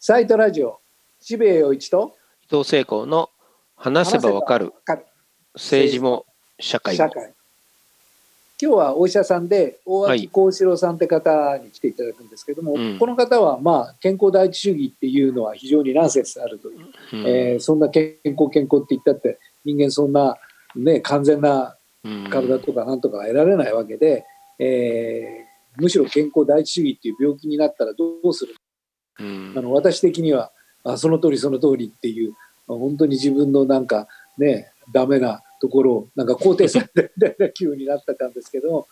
サイトラジオ、渋谷陽一と伊藤聖子の話せばわかる政治も社会も。今日はお医者さんで大脇幸四郎さんって方に来ていただくんですけども、うん。この方はまあ健康第一主義っていうのは非常にナンセンスあるという、うん。えーそんな健康健康って言ったって人間そんなね完全なうん。体とかなんとか得られないわけで、えーむしろ健康第一主義っていう病気になったらどうするうん。あの私的にはあその通りその通りっていうまあ本当に自分のなんかねダメなところをなんか肯定されてみたいな気分になってたんですけど、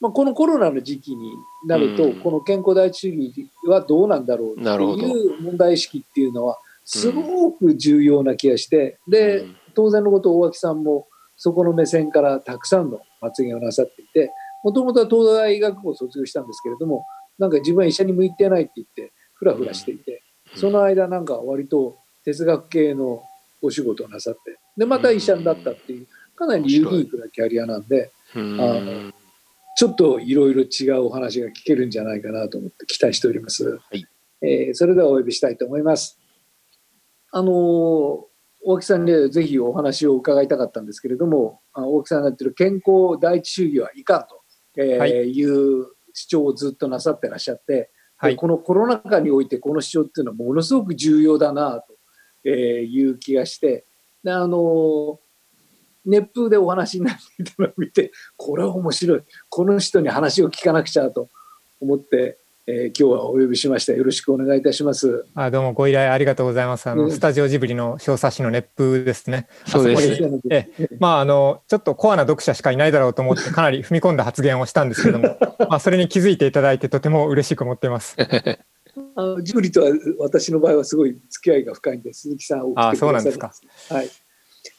まあ、このコロナの時期になると、うん。この健康第一主義はどうなんだろうっていう問題意識っていうのはすごく重要な気がして、でうん。当然のこと大脇さんもそこの目線からたくさんの発言をなさっていてもともとは東大医学部を卒業したんですけれどもなんか自分は医者に向いてないって言ってフラフラしていて、その間なんか割と哲学系のお仕事をなさってでまた医者になったっていうかなりユニークなキャリアなんでうんあのちょっといろいろ違うお話が聞けるんじゃないかなと思って期待しております。い。えーそれではお呼びしたいと思います。あのー大木さんにはぜひお話を伺いたかったんですけれども、あ大木さんがやってる健康第一主義はいかんと、いう主張をずっとなさってらっしゃって、はいこのコロナ禍においてこの主張っていうのはものすごく重要だなという気がして、であの熱風でお話になっていたのを見て、これは面白い。この人に話を聞かなくちゃと思って、えー今日はお呼びしました。よろしくお願いいたします。あどうもご依頼ありがとうございます。あの、うんスタジオジブリの小冊子の熱風ですね。そうであすえまああのちょっとコアな読者しかいないだろうと思ってかなり踏み込んだ発言をしたんですけども、まあそれに気づいていただいてとても嬉しく思っています。あのジブリとは私の場合はすごい付き合いが深いんで、鈴木さんをあそうなんですか。はい。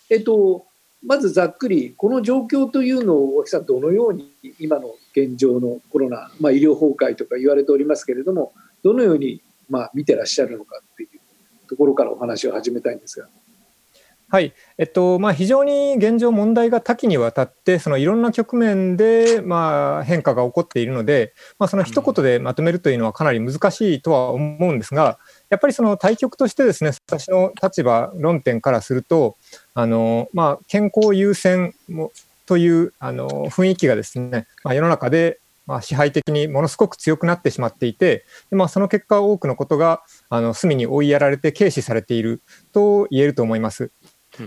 えっと、まずざっくり、この状況というのを、大木さん、どのように今の現状のコロナ、まあ、医療崩壊とか言われておりますけれども、どのように、まあ、見てらっしゃるのかっていうところからお話を始めたいんですが。はい、えっとまあ、非常に現状、問題が多岐にわたって、そのいろんな局面で、まあ、変化が起こっているので、まあ、その一言でまとめるというのはかなり難しいとは思うんですが、やっぱりその対局としてですね、私の立場、論点からすると、あのまあ、健康優先もというあの雰囲気がですね、まあ、世の中で、まあ、支配的にものすごく強くなってしまっていて、でまあ、その結果、多くのことがあの隅に追いやられて軽視されていると言えると思います。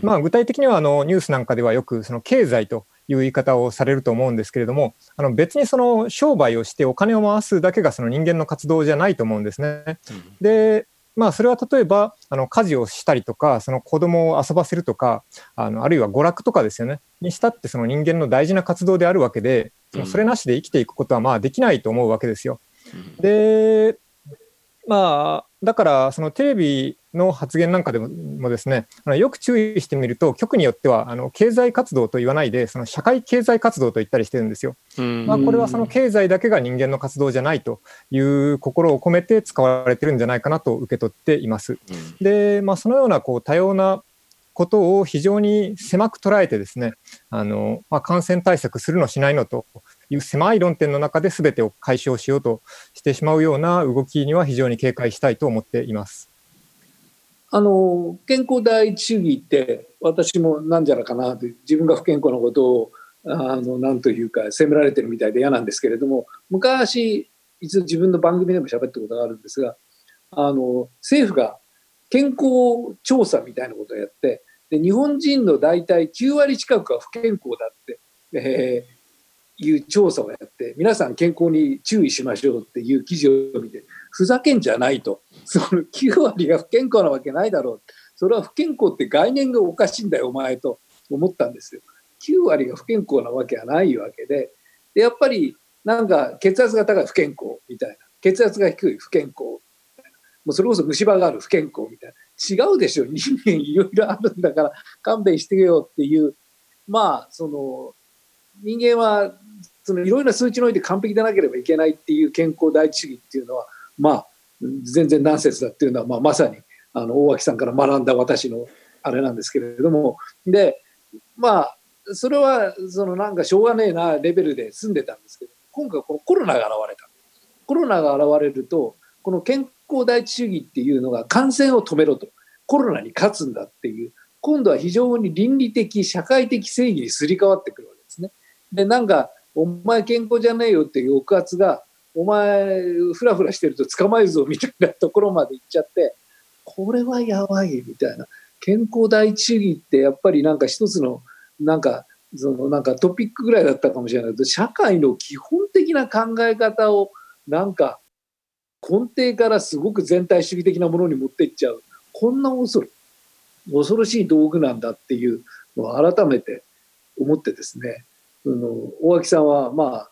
まあ、具体的にはあのニュースなんかではよくその経済という言い方をされると思うんですけれどもあの別にその商売をしてお金を回すだけがその人間の活動じゃないと思うんですね。でまあ、それは例えばあの家事をしたりとかその子供を遊ばせるとかあのあるいは娯楽とかですよね。にしたってその人間の大事な活動であるわけでそのそれなしで生きていくことはまあできないと思うわけですよ。でまあだからそのテレビの発言なんかでももですねあのよく注意してみると局によってはあの経済活動と言わないでその社会経済活動と言ったりしてるんですよ。うんまあ、これはその経済だけが人間の活動じゃないという心を込めて使われてるんじゃないかなと受け取っています。で、まあ、そのようなこう多様なことを非常に狭く捉えてですねあの、まあ、感染対策するのしないのという狭い論点の中で全てを解消しようとしてしまうような動きには非常に警戒したいと思っています。あの健康第一主義って私もなんじゃらかなって自分が不健康なことをあのなんというか責められてるみたいで嫌なんですけれども昔一度自分の番組でも喋ったことがあるんですがあの政府が健康調査みたいなことをやってで日本人の大体9割近くは不健康だって、えーいう調査をやって皆さん健康に注意しましょうっていう記事を見てふざけんじゃないと。その9割が不健康なわけないだろう。それは不健康って概念がおかしいんだよお前と。思ったんですよ。9割が不健康なわけはないわけで。でやっぱりなんか血圧が高い不健康みたいな。血圧が低い不健康。もうそれこそ虫歯がある不健康みたいな。違うでしょ。人間いろいろあるんだから勘弁してよっていう。まあその人間はそのいろいろな数値において完璧でなければいけないっていう健康第一主義っていうのはまあ全然ナンセンスだっていうのは、まあ、まさにあの大脇さんから学んだ私のあれなんですけれども。でまあそれはそのなんかしょうがねえなレベルで済んでたんですけど今回このコロナが現れた。コロナが現れるとこの健康第一主義っていうのが感染を止めろと。コロナに勝つんだっていう。今度は非常に倫理的社会的正義にすり替わってくるわけですね。でなんかお前健康じゃねえよっていう抑圧がお前ふらふらしてると捕まえるぞみたいなところまで行っちゃってこれはやばいみたいな。健康第一主義ってやっぱりなんか一つのなんかそのなんかトピックぐらいだったかもしれないけど社会の基本的な考え方をなんか根底からすごく全体主義的なものに持っていっちゃう。こんな恐ろ恐ろしい道具なんだっていうのを改めて思ってですね、あの大脇さんはまあ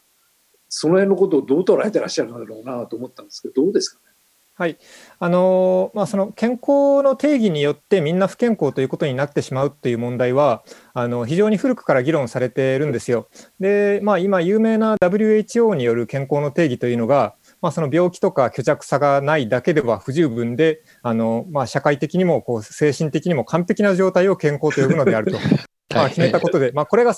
その辺のことをどう捉えてらっしゃるんだろうなと思ったんですけどどうですかね？はい。あのまあ、その健康の定義によってみんな不健康ということになってしまうという問題はあの非常に古くから議論されているんですよ。で、まあ、今有名な WHO による健康の定義というのが、まあ、その病気とか虚弱さがないだけでは不十分であの、まあ、社会的にもこう精神的にも完璧な状態を健康と呼ぶのであると、まあ、決めたことで、まあ、これが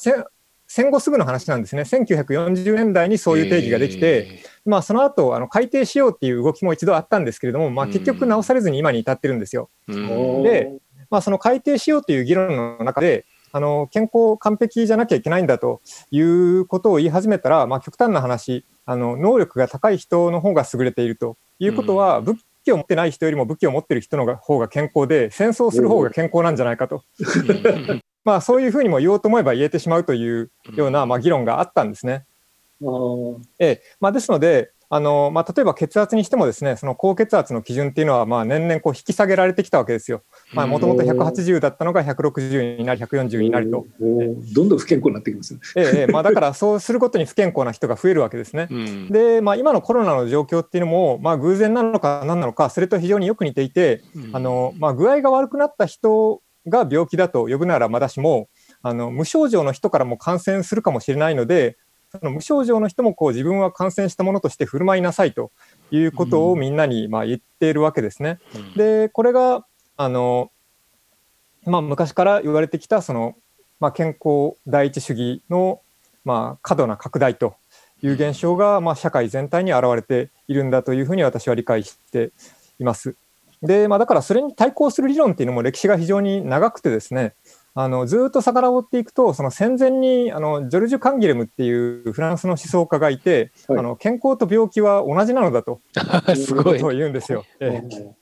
戦後すぐの話なんですね、1940年代にそういう定義ができて、えー、まあ、その後あの改定しようっていう動きも一度あったんですけれども、まあ、結局直されずに今に至ってるんですよ。で、まあ、その改定しようという議論の中で、あの健康完璧じゃなきゃいけないんだということを言い始めたら、まあ、極端な話あの、能力が高い人の方が優れているということは、武器を持ってない人よりも武器を持ってる人の方が健康で、戦争する方が健康なんじゃないかと。まあ、そういうふうにも言おうと思えば言えてしまうというような、まあ、議論があったんですね。ええ。まあ、ですので、あのまあ、例えば血圧にしてもですねその高血圧の基準っていうのはまあ年々こう引き下げられてきたわけですよ。もともと180だったのが160になり140になりと。どんどん不健康になってきます、ね、ええまあ、だから そうすることに不健康な人が増えるわけですね。で、まあ、今のコロナの状況っていうのも、まあ、偶然なのか何なのかそれと非常によく似ていて、あのまあ、具合が悪くなった人が病気だと呼ぶならまだしもあの無症状の人からも感染するかもしれないのでその無症状の人もこう自分は感染したものとして振る舞いなさいということをみんなにまあ言っているわけですね。うん、でこれがあの、まあ、昔から言われてきたその、まあ、健康第一主義の、まあ、過度な拡大という現象が、まあ、社会全体に現れているんだというふうに私は理解しています。でまあ、だからそれに対抗する理論っていうのも歴史が非常に長くてですねあのずっと遡っていくとその戦前にあのジョルジュ・カンギレムっていうフランスの思想家がいて、はい、あの健康と病気は同じなのだと すごい。と言うんですよ。ええ、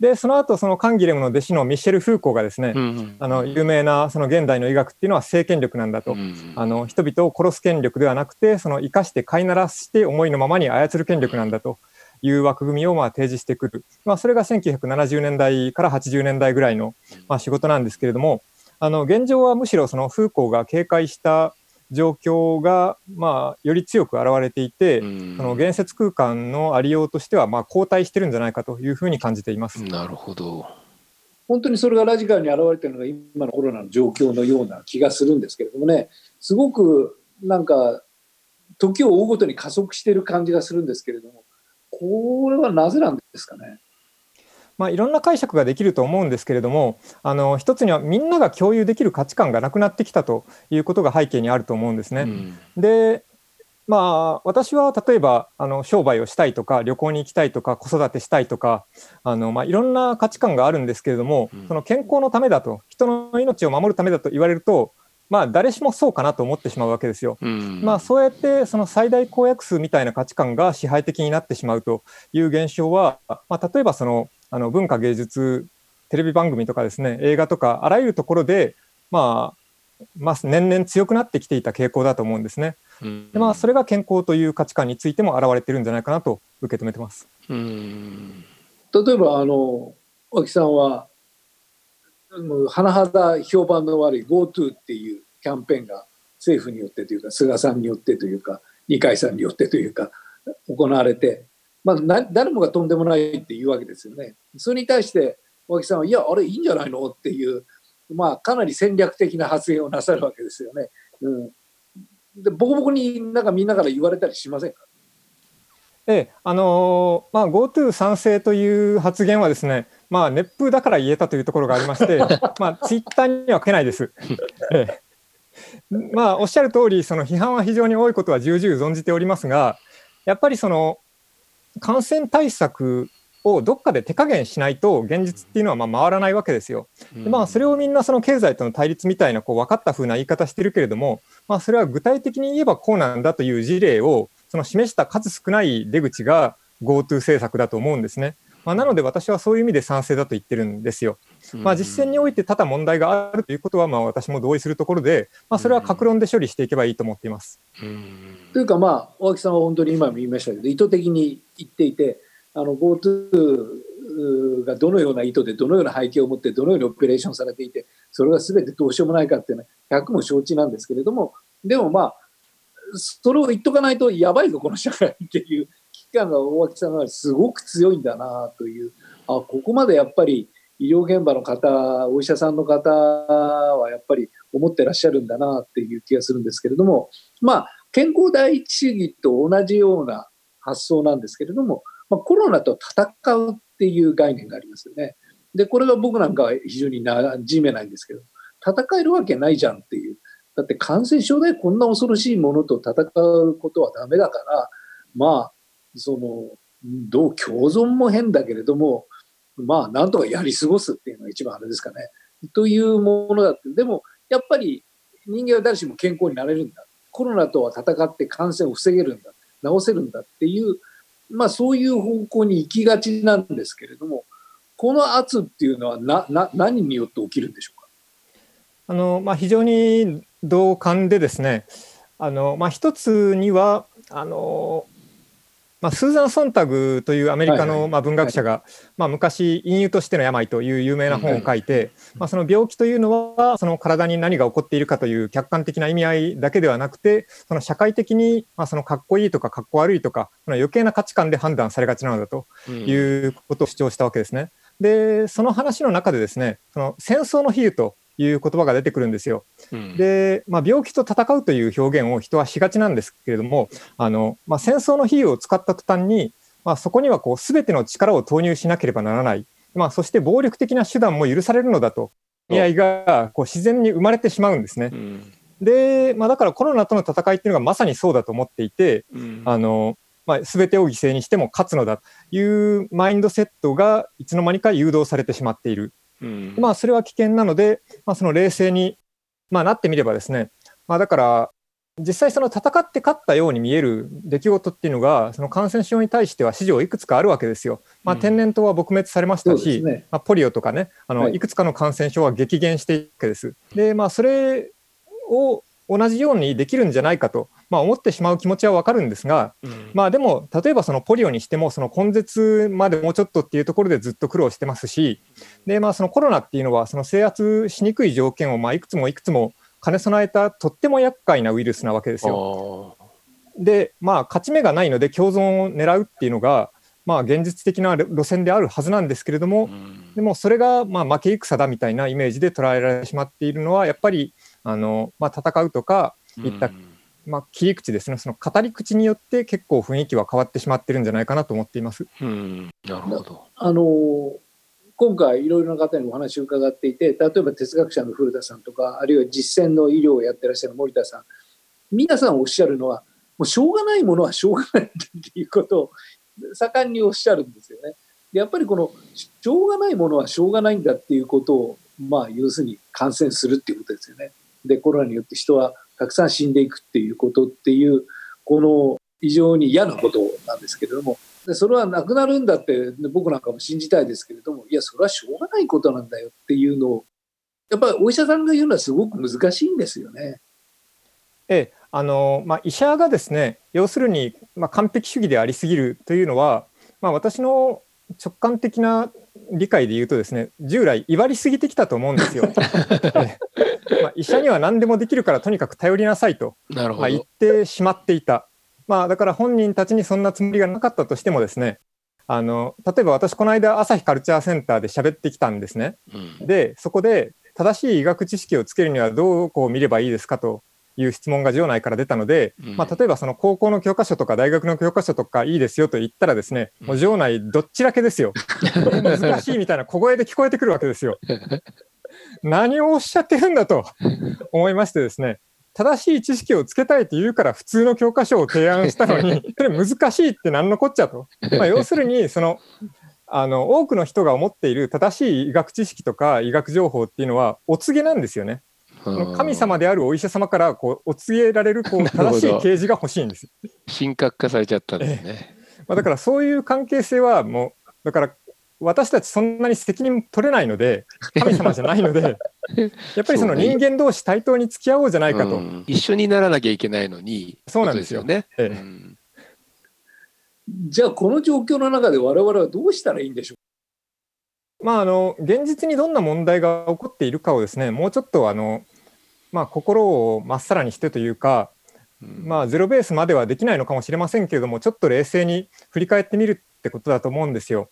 でその後そのカンギレムの弟子のミシェル・フーコーがですね、うんうん、あの有名なその現代の医学っていうのは性権力なんだと、うんうん、あの人々を殺す権力ではなくてその生かして飼いならして思いのままに操る権力なんだと。いう枠組みをまあ提示してくる、まあ、それが1970年代から80年代ぐらいのまあ仕事なんですけれども、あの現状はむしろそのフーコーが警戒した状況が、まあ、より強く現れていて、その言説空間のありようとしては、まあ、後退してるんじゃないかというふうに感じています。なるほど。本当にそれがラジカルに現れてるのが今のコロナの状況のような気がするんですけれどもね、すごくなんか、時を追うごとに加速している感じがするんですけれども、これはなぜなんですかね？まあ、いろんな解釈ができると思うんですけれどもあの一つにはみんなが共有できる価値観がなくなってきたということが背景にあると思うんですね。うん、でまあ、私は例えばあの商売をしたいとか旅行に行きたいとか子育てしたいとかあの、まあ、いろんな価値観があるんですけれども、うん、その健康のためだと人の命を守るためだと言われると、まあ、誰しもそうかなと思ってしまうわけですよ。うん、まあ、そうやってその最大公約数みたいな価値観が支配的になってしまうという現象は、まあ、例えばそのあの文化芸術テレビ番組とかですね映画とかあらゆるところで、まあ、まあ年々強くなってきていた傾向だと思うんですね。でまあ、それが健康という価値観についても現れてるんじゃないかなと受け止めてます。うん例えばあの脇さんは甚だ評判の悪い GoTo っていうキャンペーンが政府によってというか菅さんによってというか二階さんによってというか行われてまあ、な誰もがとんでもないっていうわけですよね。それに対して大木さんは、いや、あれいいんじゃないのっていう、まあ、かなり戦略的な発言をなさるわけですよね。うん、でボコボコになんかみんなから言われたりしませんか？ええあのー、まあ、GoTo 賛成という発言はですね、まあ、熱風だから言えたというところがありまして、まあ、ツイッターには書けないです。ええ、まあ、おっしゃる通り、そり、批判は非常に多いことは重々存じておりますが、やっぱりその感染対策をどっかで手加減しないと現実っていうのはまあ回らないわけですよ。でまあそれをみんなその経済との対立みたいなこう分かった風な言い方してるけれども、まあ、それは具体的に言えばこうなんだという事例をその示した数少ない出口が GoTo 政策だと思うんですね。まあ、なので私はそういう意味で賛成だと言ってるんですよ。まあ、実践において多々問題があるということはまあ私も同意するところで、まあ、それは格論で処理していけばいいと思っています。というかまあ大木さんは本当に今も言いましたけど意図的に言っていてあの GoTo がどのような意図でどのような背景を持ってどのようにオペレーションされていてそれが全てどうしようもないかっていうのは100も承知なんですけれどもでもまあそれを言っとかないとやばいぞこの社会っていう危機感が大脇さんがすごく強いんだなというあここまでやっぱり医療現場の方お医者さんの方はやっぱり思ってらっしゃるんだなっていう気がするんですけれどもまあ健康第一主義と同じような発想なんですけれども、まあ、コロナと戦うっていう概念がありますよね。でこれが僕なんかは非常に馴染めないんですけど戦えるわけないじゃんっていうだって感染症でこんな恐ろしいものと戦うことはダメだから、まあ、その、どう共存も変だけれども、まあ、なんとかやり過ごすっていうのが一番あれですかね。というものだって。でも、やっぱり人間は誰しも健康になれるんだ。コロナとは戦って感染を防げるんだ。治せるんだっていう、まあそういう方向に行きがちなんですけれども、この圧っていうのはな、な、何によって起きるんでしょうか？あの、まあ非常に同感でですね、あのまあ、一つにはあの、まあ、スーザン・ソンタグというアメリカの、まあ、文学者が、まあ、昔「隠喩としての病」という有名な本を書いて、まあ、その病気というのはその体に何が起こっているかという客観的な意味合いだけではなくてその社会的に、まあ、そのかっこいいとかかっこ悪いとかその余計な価値観で判断されがちなのだということを主張したわけですね。でその話の中でですねその戦争の比喩という言葉が出てくるんですよ。うん、で、まあ、病気と戦うという表現を人はしがちなんですけれども、あのまあ、戦争の比喩を使った途端に、まあ、そこにはこう全ての力を投入しなければならない、まあ、そして暴力的な手段も許されるのだと意味合いがこう自然に生まれてしまうんですね。うん、で、まあ、だからコロナとの戦いっていうのがまさにそうだと思っていて、うん、あのまあ、全てを犠牲にしても勝つのだというマインドセットがいつの間にか誘導されてしまっている。うん、まあそれは危険なので、まあ、その冷静に、まあ、なってみればですね、まあ、だから実際その戦って勝ったように見える出来事っていうのがその感染症に対しては史上いくつかあるわけですよ。まあ、天然痘は撲滅されましたし、うんね、まあ、ポリオとかねあの、はい、いくつかの感染症は激減していくわけです。でまあそれを同じようにできるんじゃないかとまあ、思ってしまう気持ちはわかるんですが、うん、まあでも例えばそのポリオにしてもその根絶までもうちょっとっていうところでずっと苦労してますしで、まあ、そのコロナっていうのはその制圧しにくい条件をまあいくつもいくつも兼ね備えたとっても厄介なウイルスなわけですよ。でまあ勝ち目がないので共存を狙うっていうのがまあ現実的な路線であるはずなんですけれども、うん、でもそれがまあ負け戦だみたいなイメージで捉えられてしまっているのはやっぱりあの、まあ、戦うとかいったまあ、切り口ですね、その語り口によって結構雰囲気は変わってしまってるんじゃないかなと思っています。うん、なるほど。あの今回いろいろな方にお話を伺っていて、例えば哲学者の古田さんとか、あるいは実践の医療をやってらっしゃる森田さん、皆さんおっしゃるのは、もうしょうがないものはしょうがないっていうことを盛んにおっしゃるんですよね。やっぱりこのしょうがないものはしょうがないんだっていうことを、まあ、要するに感染するっていうことですよね。で、コロナによって人はたくさん死んでいくっていうことっていう、この非常に嫌なことなんですけれども、でそれはなくなるんだって僕なんかも信じたいですけれども、いや、それはしょうがないことなんだよっていうのを、やっぱりお医者さんが言うのはすごく難しいんですよね。ええ、あのまあ、医者がですね、要するに、まあ、完璧主義でありすぎるというのは、まあ、私の直感的な理解で言うとですね従来威張りすぎてきたと思うんですよ。まあ、医者には何でもできるからとにかく頼りなさいと、まあ、言ってしまっていた。まあ、だから本人たちにそんなつもりがなかったとしてもですねあの例えば私この間朝日カルチャーセンターで喋ってきたんですね。うん、でそこで正しい医学知識をつけるにはどこを見ればいいですかという質問が場内から出たので、うん、まあ、例えばその高校の教科書とか大学の教科書とかいいですよと言ったらですね、もう場内どっちだけですよ。難しいみたいな小声で聞こえてくるわけですよ。何をおっしゃってるんだと思いましてですね、正しい知識をつけたいと言うから普通の教科書を提案したのに、それ難しいって何のこっちゃと。まあ、要するに、その、あの多くの人が思っている正しい医学知識とか医学情報っていうのはお告げなんですよね。神様であるお医者様からこうお告げられるこう 正しい啓示が欲しいんです。神格化されちゃったんですね。まあ、だからそういう関係性はもうだから私たちそんなに責任取れないので神様じゃないので やっぱりその人間同士対等に付き合おうじゃないかと、うん、一緒にならなきゃいけないのにそうなんですよね。ええ。うん。じゃあこの状況の中で我々はどうしたらいいんでしょう？まああの現実にどんな問題が起こっているかをですねもうちょっとあの、まあ、心をまっさらにしてというか、まあ、ゼロベースまではできないのかもしれませんけれどもちょっと冷静に振り返ってみるってことだと思うんですよ。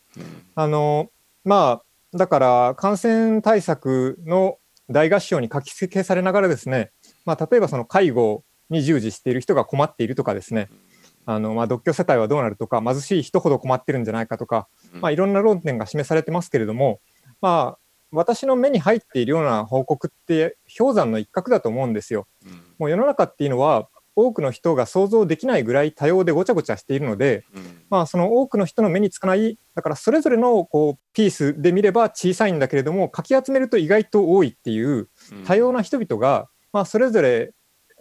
あのまあだから感染対策の大合唱に書き消されながらですね、まあ、例えばその介護に従事している人が困っているとかですね、あのまあ、独居世帯はどうなるとか貧しい人ほど困ってるんじゃないかとか、まあ、いろんな論点が示されてますけれども、まあ、私の目に入っているような報告って氷山の一角だと思うんですよ。もう世の中っていうのは多くの人が想像できないぐらい多様でごちゃごちゃしているので、まあ、その多くの人の目につかないだからそれぞれのこうピースで見れば小さいんだけれどもかき集めると意外と多いっていう多様な人々が、まあ、それぞれ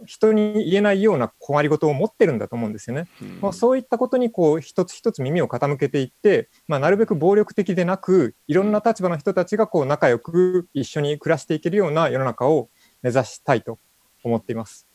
人に言えないような困りごとを持ってるんだと思うんですよね。まあ、そういったことにこう一つ一つ耳を傾けていって、まあ、なるべく暴力的でなくいろんな立場の人たちがこう仲良く一緒に暮らしていけるような世の中を目指したいと思っています。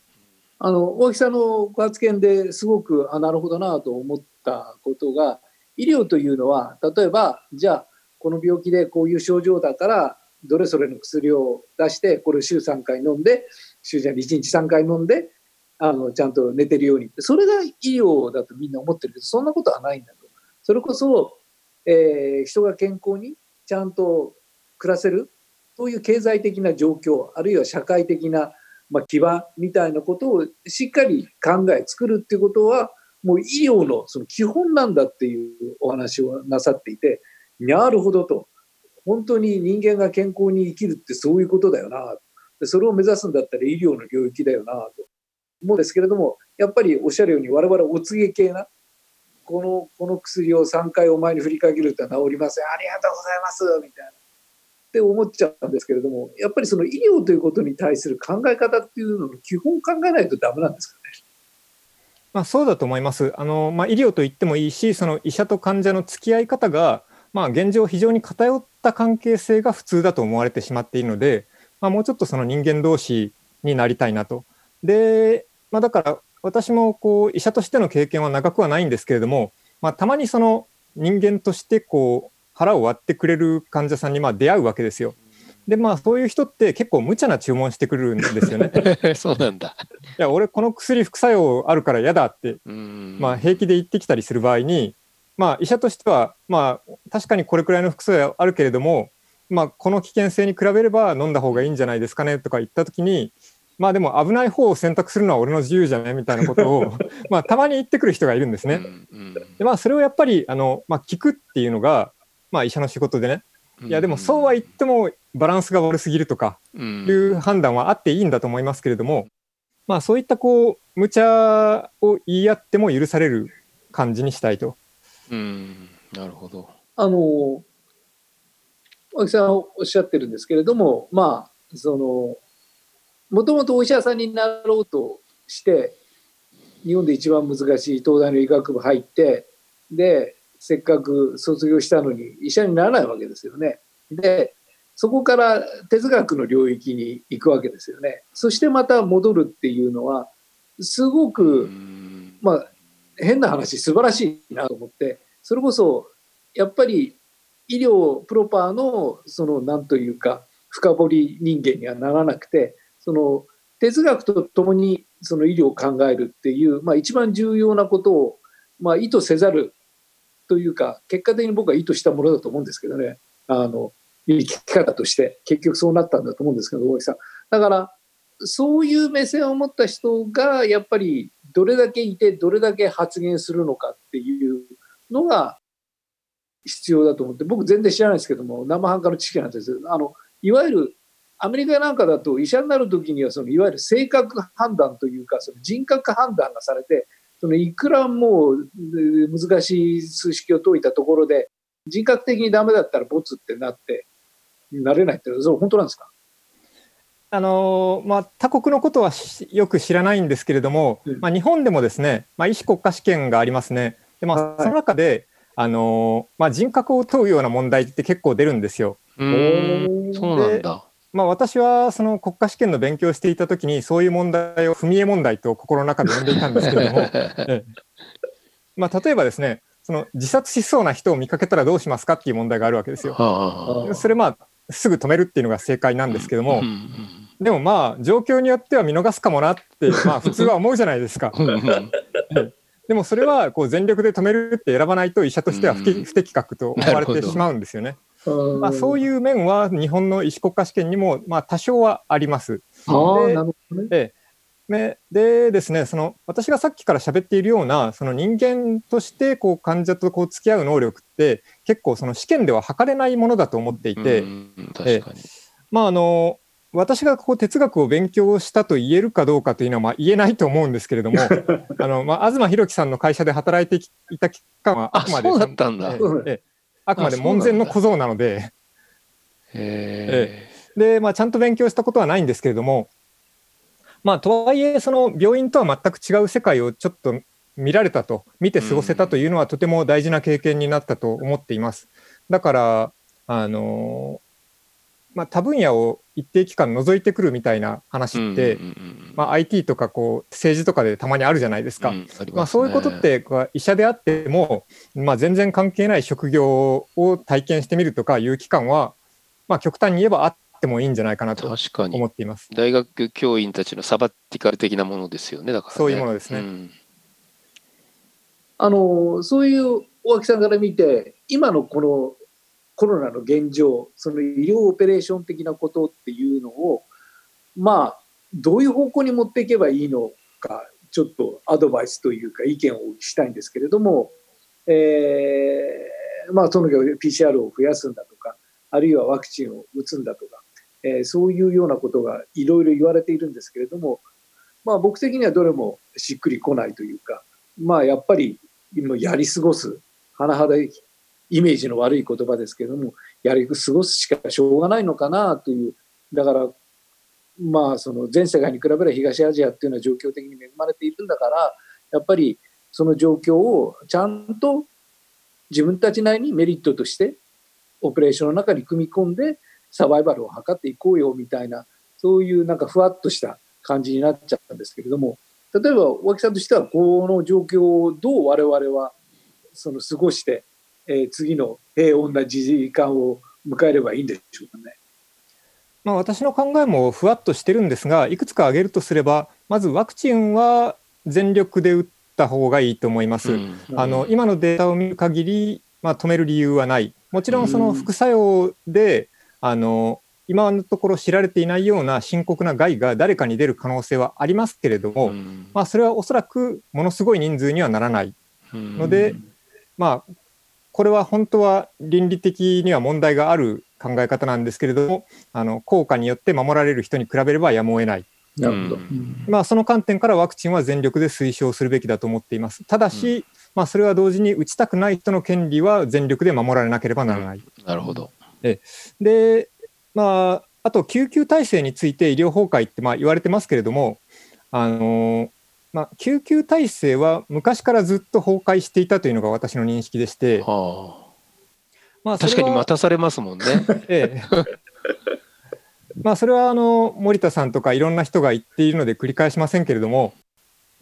あの大木さんのご発言ですごくあなるほどなと思ったことが医療というのは例えばじゃあこの病気でこういう症状だからどれぞれの薬を出してこれを週3回飲んで週じゃ1日3回飲んであのちゃんと寝てるように。それが医療だとみんな思ってるけどそんなことはないんだと。それこそ、えー、人が健康にちゃんと暮らせるそういう経済的な状況あるいは社会的な、まあ、基盤みたいなことをしっかり考え作るっていうことはもう医療のその基本なんだっていうお話をなさっていてなるほどと。本当に人間が健康に生きるってそういうことだよな。でそれを目指すんだったら医療の領域だよなと思うんですけれどもやっぱりおっしゃるように我々お告げ系なこのこの薬を3回お前に振りかけると治りませんありがとうございますみたいなって思っちゃうんですけれどもやっぱりその医療ということに対する考え方っていうのの基本考えないとダメなんですかね。まあ、そうだと思います。あのまあ、医療と言ってもいいし、その医者と患者の付き合い方が、まあ、現状、非常に偏った関係性が普通だと思われてしまっているので、まあ、もうちょっとその人間同士になりたいなと。で、まあ、だから私もこう医者としての経験は長くはないんですけれども、まあ、たまにその人間としてこう腹を割ってくれる患者さんにまあ出会うわけですよ。でまあそういう人って結構無茶な注文してくるんですよね。そうなんだ。いや俺この薬副作用あるから嫌だって、まあ、平気で言ってきたりする場合に、まあ、医者としてはまあ確かにこれくらいの副作用あるけれどもまあ、この危険性に比べれば飲んだ方がいいんじゃないですかねとか言った時にまあでも危ない方を選択するのは俺の自由じゃねみたいなことを まあたまに言ってくる人がいるんですね。でまあそれをやっぱりあの、まあ、聞くっていうのが、まあ、医者の仕事でねいやでもそうは言ってもバランスが悪すぎるとかいう判断はあっていいんだと思いますけれども、まあそういったこう無茶を言い合っても許される感じにしたいと。うんなるほど。あの青木さんおっしゃってるんですけれどもまあそのもともとお医者さんになろうとして日本で一番難しい東大の医学部入ってでせっかく卒業したのに医者にならないわけですよね。でそこから哲学の領域に行くわけですよね。そしてまた戻るっていうのはすごくまあ変な話素晴らしいなと思ってそれこそやっぱり医療プロパーのその何というか深掘り人間にはならなくてその哲学とともにその医療を考えるっていう、まあ、一番重要なことを、まあ、意図せざるというか結果的に僕は意図したものだと思うんですけどね。あの生き方として結局そうなったんだと思うんですけど大木さん。だからそういう目線を持った人がやっぱりどれだけいてどれだけ発言するのかっていうのが必要だと思って僕全然知らないですけども生半可の知識なんです。あのいわゆるアメリカなんかだと医者になる時にはそのいわゆる性格判断というかその人格判断がされてそのいくらもう難しい数式を解いたところで人格的にダメだったらボツってなって、なれないって、そう本当なんですか？あのまあ、他国のことはよく知らないんですけれども、うん、まあ、日本でもですね、まあ、医師国家試験がありますね。でまあ、はい、その中で、あのまあ、人格を問うような問題って結構出るんですよ。そうなんだ。まあ、私はその国家試験の勉強をしていた時にそういう問題を踏み絵問題と心の中で呼んでいたんですけれども、えまあ、例えばですねその自殺しそうな人を見かけたらどうしますかっていう問題があるわけですよ。それまあすぐ止めるっていうのが正解なんですけども、でもまあ状況によっては見逃すかもなってまあ普通は思うじゃないですか。でもそれはこう全力で止めるって選ばないと医者としては不適格と思われてしまうんですよね。まあ、そういう面は日本の医師国家試験にもまあ多少はあります。あなるほどね。でですねその私がさっきから喋っているようなその人間としてこう患者とこう付き合う能力って結構その試験では測れないものだと思っていて、えまああの私がこう哲学を勉強したと言えるかどうかというのはまあ言えないと思うんですけれども あの、まあ、東博樹さんの会社で働いていた期間はあくまであくまで門前の小僧なので。えで、まあ、ちゃんと勉強したことはないんですけれども、まあ、とはいえ、その病院とは全く違う世界をちょっと見られたと、見て過ごせたというのは、とても大事な経験になったと思っています。だから、あのまあ、多分野を一定期間除いてくるみたいな話って、まあ、IT とかこう政治とかでたまにあるじゃないですか。うんすね、まあ、そういうことって医者であっても、まあ、全然関係ない職業を体験してみるとかいう期間は、まあ、極端に言えばあってもいいんじゃないかなと思っています。大学教員たちのサバティカル的なものですよねだから、ね、そういうものですね、うん、あのそういう大脇さんから見て今のこのコロナの現状その医療オペレーション的なことっていうのをまあどういう方向に持っていけばいいのかちょっとアドバイスというか意見をしたいんですけれども、えー、まあとにかく PCR を増やすんだとかあるいはワクチンを打つんだとかえー、そういうようなことがいろいろ言われているんですけれども、まあ、僕的にはどれもしっくりこないというか、まあ、やっぱり今やり過ごす甚だイメージの悪い言葉ですけどもやり過ごすしかしょうがないのかなという。だからまあその全世界に比べれば東アジアっていうのは状況的に恵まれているんだからやっぱりその状況をちゃんと自分たちなりにメリットとしてオペレーションの中に組み込んでサバイバルを図っていこうよみたいな、そういうなんかふわっとした感じになっちゃったんですけれども、例えば大木さんとしては、この状況をどう我々はその過ごして、えー、次の平穏な時間を迎えればいいんでしょうかね。まあ、私の考えもふわっとしてるんですが、いくつか挙げるとすれば、まずワクチンは全力で打った方がいいと思います。うん、あの今のデータを見る限り、まあ、止める理由はない。もちろんその副作用で、あの今のところ知られていないような深刻な害が誰かに出る可能性はありますけれども、うん、まあ、それはおそらくものすごい人数にはならないので、うん、まあ、これは本当は倫理的には問題がある考え方なんですけれどもあの効果によって守られる人に比べればやむを得ない。なるほど、まあ、その観点からワクチンは全力で推奨するべきだと思っています。ただし、うん、まあ、それは同時に打ちたくない人の権利は全力で守られなければならない。なるほど。で、まあ、あと救急体制について医療崩壊ってまあ言われてますけれども、あのまあ、救急体制は昔からずっと崩壊していたというのが私の認識でして、はあ、まあ、確かに待たされますもんね。ええまあ、それはあの森田さんとかいろんな人が言っているので繰り返しませんけれども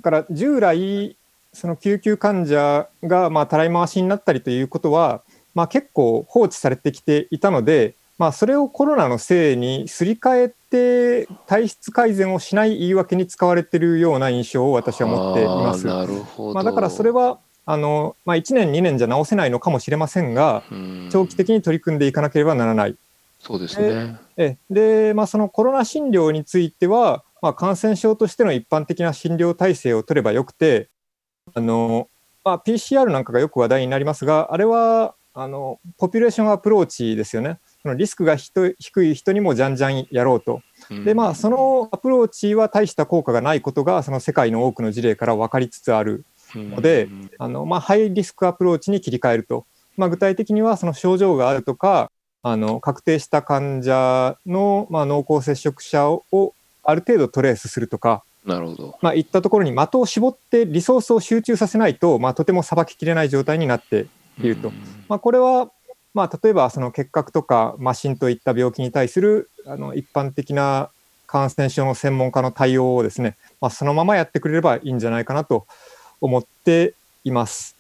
だから従来その救急患者がまあたらい回しになったりということはまあ、結構放置されてきていたので、まあ、それをコロナのせいにすり替えて体質改善をしない言い訳に使われているような印象を私は持っています。まあ、だからそれはあの、まあ、1年2年じゃ直せないのかもしれませんが長期的に取り組んでいかなければならない。そうですねえで、まあ、そのコロナ診療については、まあ、感染症としての一般的な診療体制を取ればよくてあの、まあ、PCR なんかがよく話題になりますがあれはあの population approach ですよね。そのリスクが低い人にもじゃんじゃんやろうと。でまあそのアプローチは大した効果がないことがその世界の多くの事例から分かりつつあるので、あのまあ、ハイリスクアプローチに切り替えると。まあ、具体的にはその症状があるとかあの確定した患者の、まあ、濃厚接触者をある程度トレースするとかなるほど、まあ、いったところに的を絞ってリソースを集中させないと、まあ、とてもさばききれない状態になっていると。まあ、これはまあ、例えばその結核とか麻疹といった病気に対するあの一般的な感染症の専門家の対応をですね、まあ、そのままやってくれればいいんじゃないかなと思っています。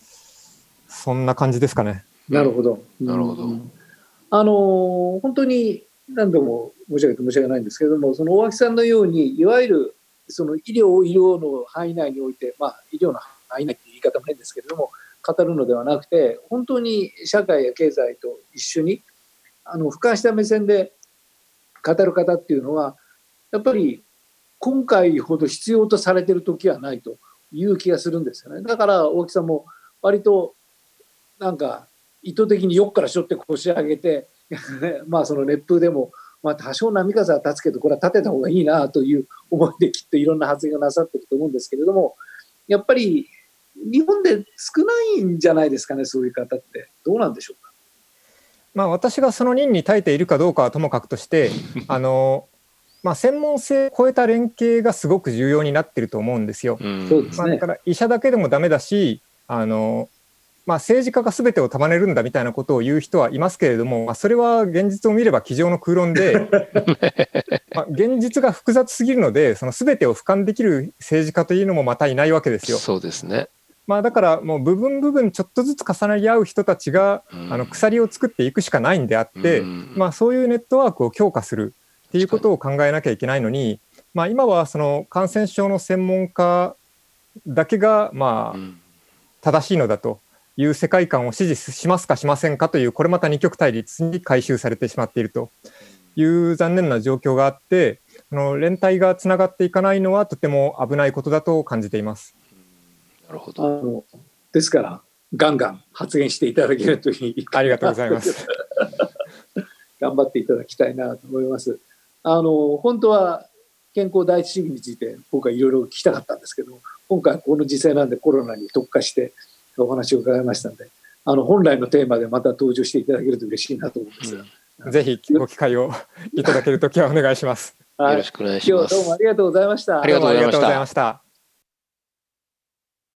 そんな感じですかね。なるほど。なるほど。あの本当に何度も申し上げて申し訳ないんですけれども、その大脇さんのようにいわゆるその医療医療の範囲内において、まあ医療の範囲内って言い方も変ですけれども、語るのではなくて本当に社会や経済と一緒にあの俯瞰した目線で語る方っていうのはやっぱり今回ほど必要とされてる時はないという気がするんですよね。だから大木さんも割となんか意図的に横からしょって腰上げて まあその熱風でもまあ多少波風は立つけどこれは立てた方がいいなという思いできっといろんな発言をなさってると思うんですけれどもやっぱり日本で少ないんじゃないですかね、そういう方って。どうなんでしょうか？まあ、私がその任に耐えているかどうかはともかくとして、あのまあ、専門性を超えた連携がすごく重要になってると思うんですよ。そうですね、まあ、だから医者だけでもダメだし、あのまあ、政治家が全てを束ねるんだみたいなことを言う人はいますけれども、まあ、それは現実を見れば机上の空論で まあ現実が複雑すぎるのでその全てを俯瞰できる政治家というのもまたいないわけですよ。そうですねまあ、だからもう部分部分ちょっとずつ重なり合う人たちが、あの鎖を作っていくしかないんであって、まあ、そういうネットワークを強化するっていうことを考えなきゃいけないのに、まあ、今はその感染症の専門家だけがまあ正しいのだという世界観を支持しますかしませんかというこれまた二極対立に回収されてしまっているという残念な状況があってその連帯がつながっていかないのはとても危ないことだと感じています。なるほど。あのですから、ガンガン発言していただけるといい ありがとうございます。頑張っていただきたいなと思います。あの、本当は健康第一主義について僕はいろいろ聞きたかったんですけど、今回この時勢なんでコロナに特化してお話を伺いましたので、あの本来のテーマでまた登場していただけると嬉しいなと思うんですが、うん、ぜひご機会をいただけるときはお願いします。よろしくお願いします。今日どうもありがとうございました。ありがとうございました。